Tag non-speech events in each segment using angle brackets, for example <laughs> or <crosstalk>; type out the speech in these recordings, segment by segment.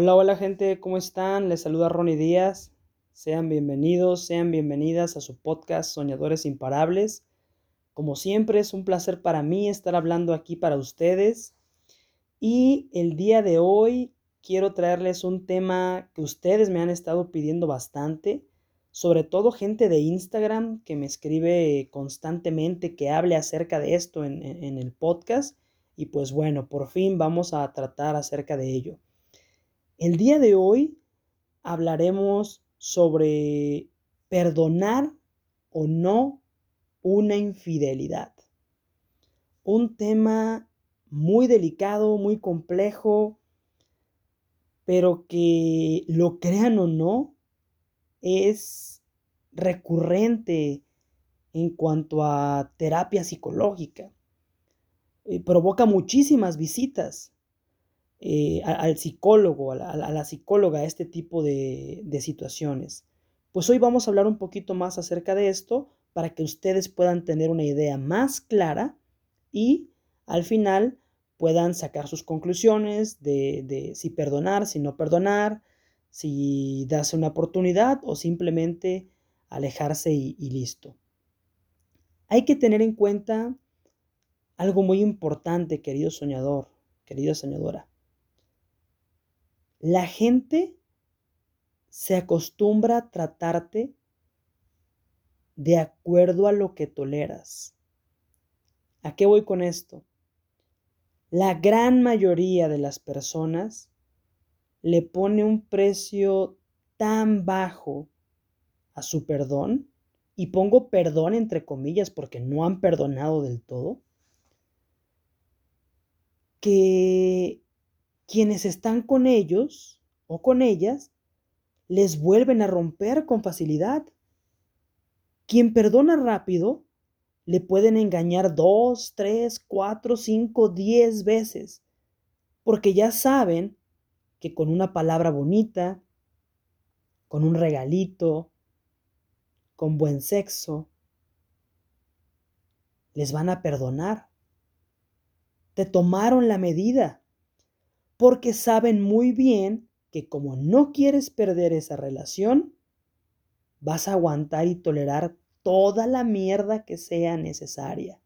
Hola, hola gente, ¿cómo están? Les saluda Ronnie Díaz. Sean bienvenidos, sean bienvenidas a su podcast Soñadores Imparables. Como siempre, es un placer para mí estar hablando aquí para ustedes. Y el día de hoy quiero traerles un tema que ustedes me han estado pidiendo bastante, sobre todo gente de Instagram que me escribe constantemente que hable acerca de esto en, en el podcast. Y pues bueno, por fin vamos a tratar acerca de ello. El día de hoy hablaremos sobre perdonar o no una infidelidad. Un tema muy delicado, muy complejo, pero que lo crean o no, es recurrente en cuanto a terapia psicológica. Eh, provoca muchísimas visitas eh, al psicólogo, a la, psicóloga, este tipo de, situaciones. Pues hoy vamos a hablar un poquito más acerca de esto para que ustedes puedan tener una idea más clara y al final puedan sacar sus conclusiones de, si perdonar, si no perdonar, si darse una oportunidad o simplemente alejarse y listo. Hay que tener en cuenta algo muy importante, querido soñador, querida soñadora. La gente se acostumbra a tratarte de acuerdo a lo que toleras. ¿A qué voy con esto? La gran mayoría de las personas le pone un precio tan bajo a su perdón, y pongo perdón entre comillas porque no han perdonado del todo, que quienes están con ellos o con ellas les vuelven a romper con facilidad. Quien perdona rápido le pueden engañar dos, tres, cuatro, cinco, diez veces, porque ya saben que con una palabra bonita, con un regalito, con buen sexo, les van a perdonar. Te tomaron la medida porque saben muy bien que como no quieres perder esa relación, vas a aguantar y tolerar toda la mierda que sea necesaria.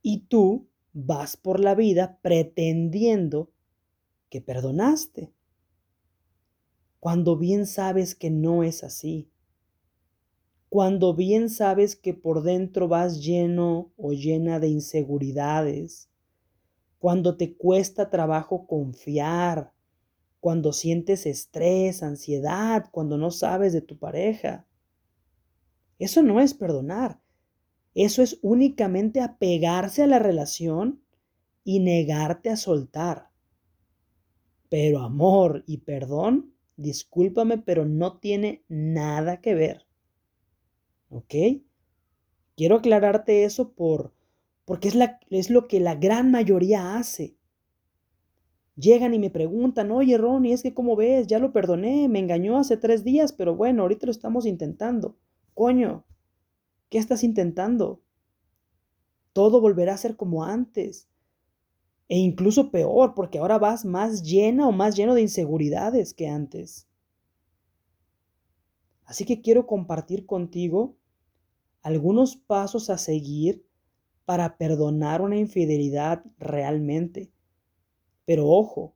Y tú vas por la vida pretendiendo que perdonaste, cuando bien sabes que no es así, cuando bien sabes que por dentro vas lleno o llena de inseguridades, cuando te cuesta trabajo confiar, cuando sientes estrés, ansiedad, cuando no sabes de tu pareja. Eso no es perdonar. Eso es únicamente apegarse a la relación y negarte a soltar. Pero amor y perdón, discúlpame, pero no tiene nada que ver. ¿Ok? Quiero aclararte eso por porque es, la, es lo que la gran mayoría hace. Llegan y me preguntan, oye Ronnie, es que cómo ves, ya lo perdoné, me engañó hace tres días, pero bueno, ahorita lo estamos intentando. Coño, ¿qué estás intentando? Todo volverá a ser como antes. E incluso peor, porque ahora vas más llena o más lleno de inseguridades que antes. Así que quiero compartir contigo algunos pasos a seguir para perdonar una infidelidad realmente. Pero ojo,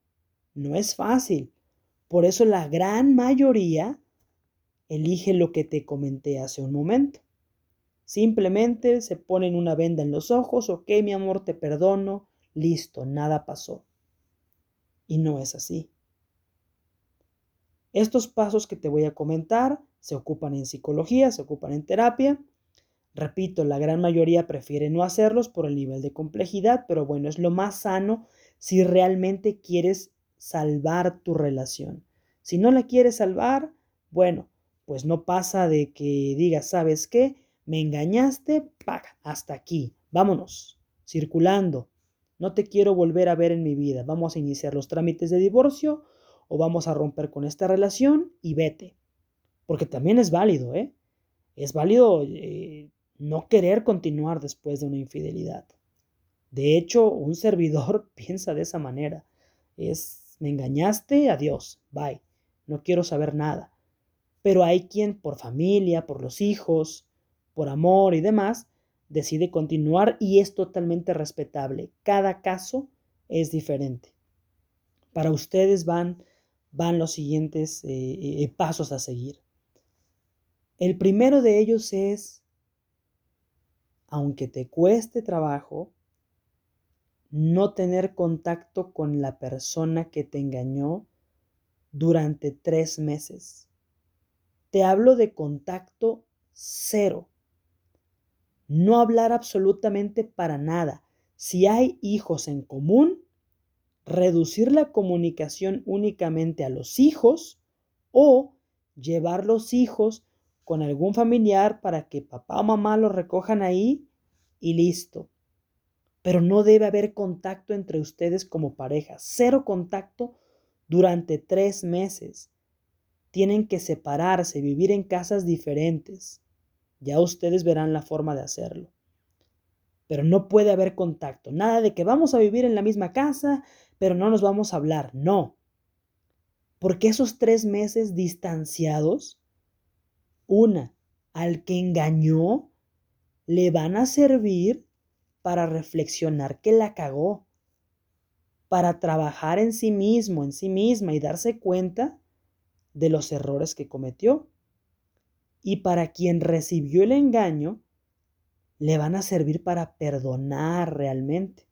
no es fácil. Por eso la gran mayoría elige lo que te comenté hace un momento. Simplemente se ponen una venda en los ojos, ok mi amor, te perdono, listo, nada pasó. Y no es así. Estos pasos que te voy a comentar se ocupan en psicología, se ocupan en terapia Repito, la gran mayoría prefiere no hacerlos por el nivel de complejidad, pero bueno, es lo más sano si realmente quieres salvar tu relación. Si no la quieres salvar, bueno, pues no pasa de que digas, ¿sabes qué? Me engañaste, paga, hasta aquí, vámonos, circulando. No te quiero volver a ver en mi vida. Vamos a iniciar los trámites de divorcio o vamos a romper con esta relación y vete. Porque también es válido, ¿eh? Es válido eh, no querer continuar después de una infidelidad. De hecho, un servidor <laughs> piensa de esa manera. Es me engañaste, adiós, bye, no quiero saber nada. Pero hay quien por familia, por los hijos, por amor y demás, decide continuar y es totalmente respetable. Cada caso es diferente. Para ustedes van, van los siguientes eh, eh, pasos a seguir. El primero de ellos es, aunque te cueste trabajo, no tener contacto con la persona que te engañó durante tres meses. Te hablo de contacto cero. No hablar absolutamente para nada. Si hay hijos en común, reducir la comunicación únicamente a los hijos o llevar los hijos con algún familiar para que papá o mamá los recojan ahí y listo pero no debe haber contacto entre ustedes como pareja. Cero contacto durante tres meses. Tienen que separarse, vivir en casas diferentes. Ya ustedes verán la forma de hacerlo. Pero no puede haber contacto. Nada de que vamos a vivir en la misma casa, pero no nos vamos a hablar. No. Porque esos tres meses distanciados, una, al que engañó, le van a servir para reflexionar que la cagó, para trabajar en sí mismo, en sí misma y darse cuenta de los errores que cometió. Y para quien recibió el engaño, le van a servir para perdonar realmente.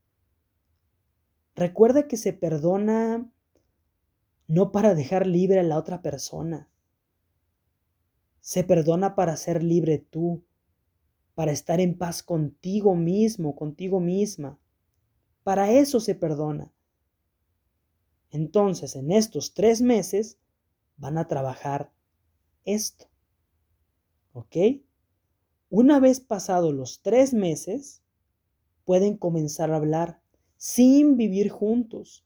Recuerda que se perdona no para dejar libre a la otra persona. Se perdona para ser libre tú, para estar en paz contigo mismo, contigo misma. Para eso se perdona. Entonces, en estos tres meses van a trabajar esto. ¿Ok? Una vez pasados los tres meses, pueden comenzar a hablar sin vivir juntos.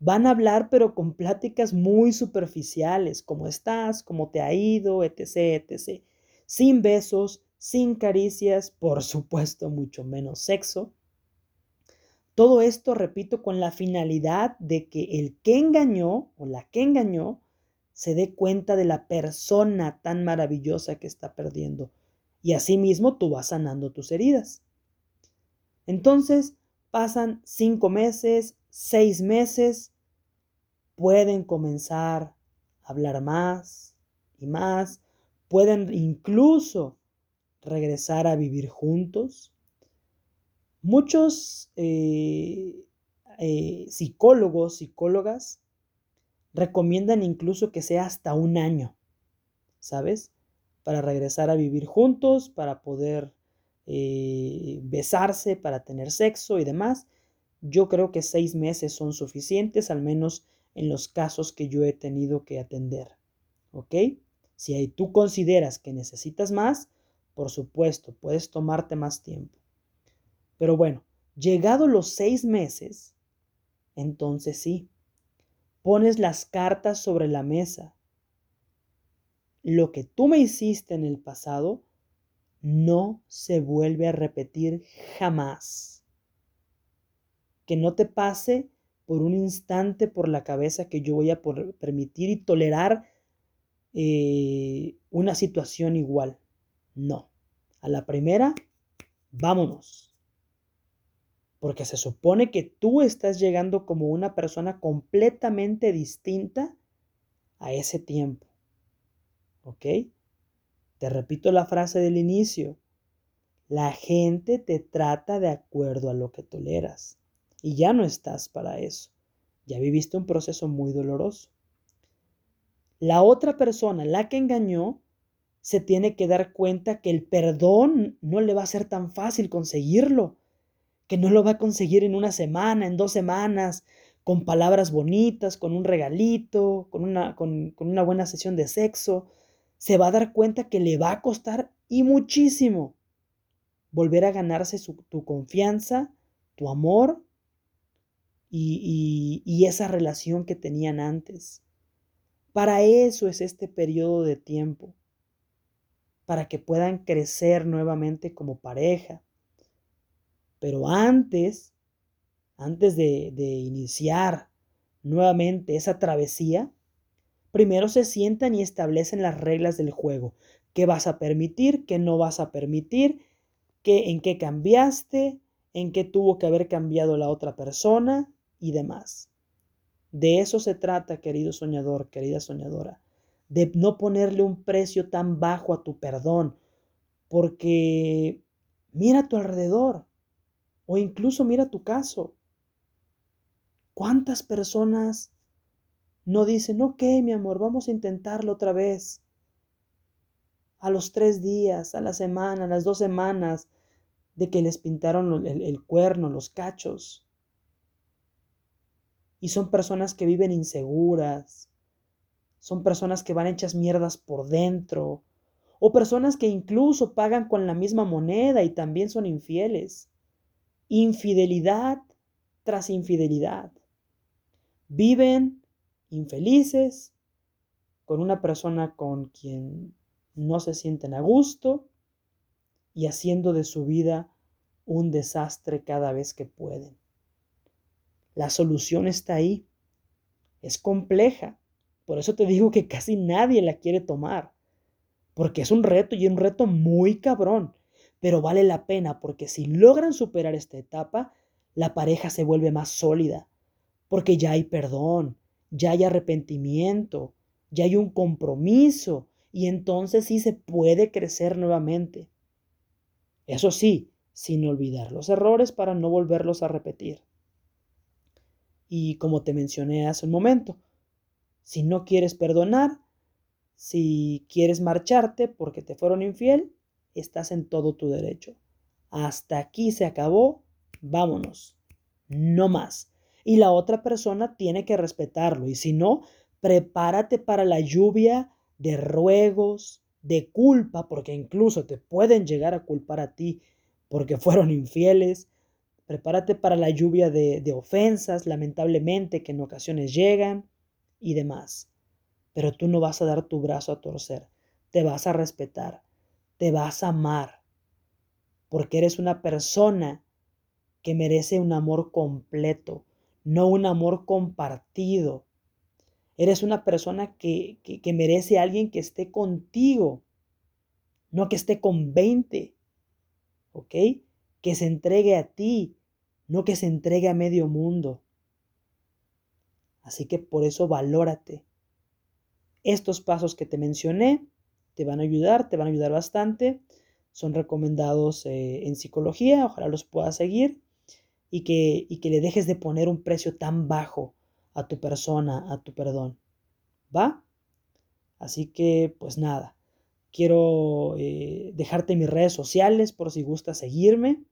Van a hablar pero con pláticas muy superficiales, cómo estás, cómo te ha ido, etc., etc. Sin besos, sin caricias, por supuesto mucho menos sexo. Todo esto, repito, con la finalidad de que el que engañó o la que engañó se dé cuenta de la persona tan maravillosa que está perdiendo. Y asimismo tú vas sanando tus heridas. Entonces, pasan cinco meses, seis meses, pueden comenzar a hablar más y más, pueden incluso regresar a vivir juntos. Muchos eh, eh, psicólogos, psicólogas, recomiendan incluso que sea hasta un año, ¿sabes? Para regresar a vivir juntos, para poder eh, besarse, para tener sexo y demás. Yo creo que seis meses son suficientes, al menos en los casos que yo he tenido que atender. ¿Ok? Si tú consideras que necesitas más, por supuesto, puedes tomarte más tiempo. Pero bueno, llegado los seis meses, entonces sí, pones las cartas sobre la mesa. Lo que tú me hiciste en el pasado no se vuelve a repetir jamás. Que no te pase por un instante por la cabeza que yo voy a permitir y tolerar eh, una situación igual. No. A la primera, vámonos. Porque se supone que tú estás llegando como una persona completamente distinta a ese tiempo. ¿Ok? Te repito la frase del inicio. La gente te trata de acuerdo a lo que toleras. Y ya no estás para eso. Ya viviste un proceso muy doloroso. La otra persona, la que engañó, se tiene que dar cuenta que el perdón no le va a ser tan fácil conseguirlo, que no lo va a conseguir en una semana, en dos semanas, con palabras bonitas, con un regalito, con una, con, una buena sesión de sexo. Se va a dar cuenta que le va a costar y muchísimo volver a ganarse tu confianza, tu amor y, esa relación que tenían antes. Para eso es este periodo de tiempo para que puedan crecer nuevamente como pareja. Pero antes, antes de, iniciar nuevamente esa travesía, primero se sientan y establecen las reglas del juego. ¿Qué vas a permitir? ¿Qué no vas a permitir? ¿Qué, ¿En qué cambiaste? ¿En qué tuvo que haber cambiado la otra persona? Y demás. De eso se trata, querido soñador, querida soñadora. De no ponerle un precio tan bajo a tu perdón. Porque mira a tu alrededor. O incluso mira tu caso. ¿Cuántas personas no dicen, ok, mi amor, vamos a intentarlo otra vez? A los tres días, a la semana, a las dos semanas de que les pintaron el, el cuerno, los cachos. Y son personas que viven inseguras, son personas que van hechas mierdas por dentro, o personas que incluso pagan con la misma moneda y también son infieles. Infidelidad tras infidelidad viven infelices con una persona con quien no se sienten a gusto y haciendo de su vida un desastre cada vez que pueden. La solución está ahí. Es compleja. Por eso te digo que casi nadie la quiere tomar. Porque es un reto y un reto muy cabrón. Pero vale la pena porque si logran superar esta etapa, la pareja se vuelve más sólida, porque ya hay perdón, ya hay arrepentimiento, ya hay un compromiso y entonces sí se puede crecer nuevamente. Eso sí, sin olvidar los errores para no volverlos a repetir. Y como te mencioné hace un momento, si no quieres perdonar, si quieres marcharte porque te fueron infiel, estás en todo tu derecho. Hasta aquí se acabó, vámonos, no más y la otra persona tiene que respetarlo. Y si no, prepárate para la lluvia de ruegos, de culpa, porque incluso te pueden llegar a culpar a ti porque fueron infieles. Prepárate para la lluvia de, ofensas, lamentablemente, que en ocasiones llegan y demás. Pero tú no vas a dar tu brazo a torcer, te vas a respetar, te vas a amar, porque eres una persona que merece un amor completo, no un amor compartido. Eres una persona que, que, merece a alguien que esté contigo, no que esté con 20, ¿ok? Que se entregue a ti, no que se entregue a medio mundo. Así que por eso valórate. Estos pasos que te mencioné te van a ayudar, te van a ayudar bastante. Son recomendados eh, en psicología, ojalá los puedas seguir y que, y que le dejes de poner un precio tan bajo a tu persona, a tu perdón. ¿Va? Así que, pues nada, quiero eh, dejarte mis redes sociales por si gusta seguirme.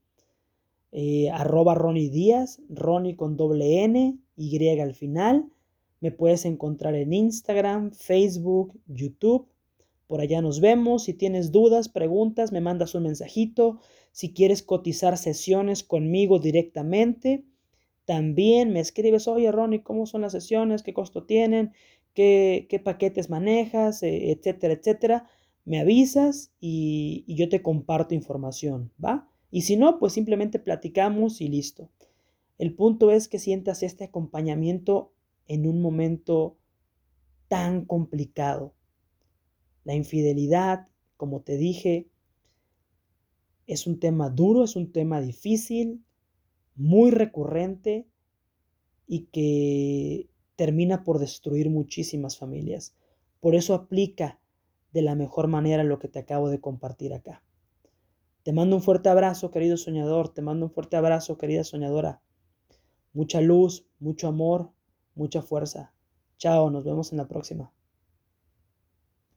Eh, arroba Ronnie Díaz, Ronnie con doble N, Y al final. Me puedes encontrar en Instagram, Facebook, YouTube. Por allá nos vemos. Si tienes dudas, preguntas, me mandas un mensajito. Si quieres cotizar sesiones conmigo directamente, también me escribes, oye Ronnie, ¿cómo son las sesiones? ¿Qué costo tienen? ¿Qué, paquetes manejas? E, etcétera, etcétera. Me avisas y, y yo te comparto información, ¿va? Y si no, pues simplemente platicamos y listo. El punto es que sientas este acompañamiento en un momento tan complicado. La infidelidad, como te dije, es un tema duro, es un tema difícil, muy recurrente y que termina por destruir muchísimas familias. Por eso aplica de la mejor manera lo que te acabo de compartir acá. Te mando un fuerte abrazo, querido soñador, te mando un fuerte abrazo, querida soñadora. Mucha luz, mucho amor, mucha fuerza. Chao, nos vemos en la próxima.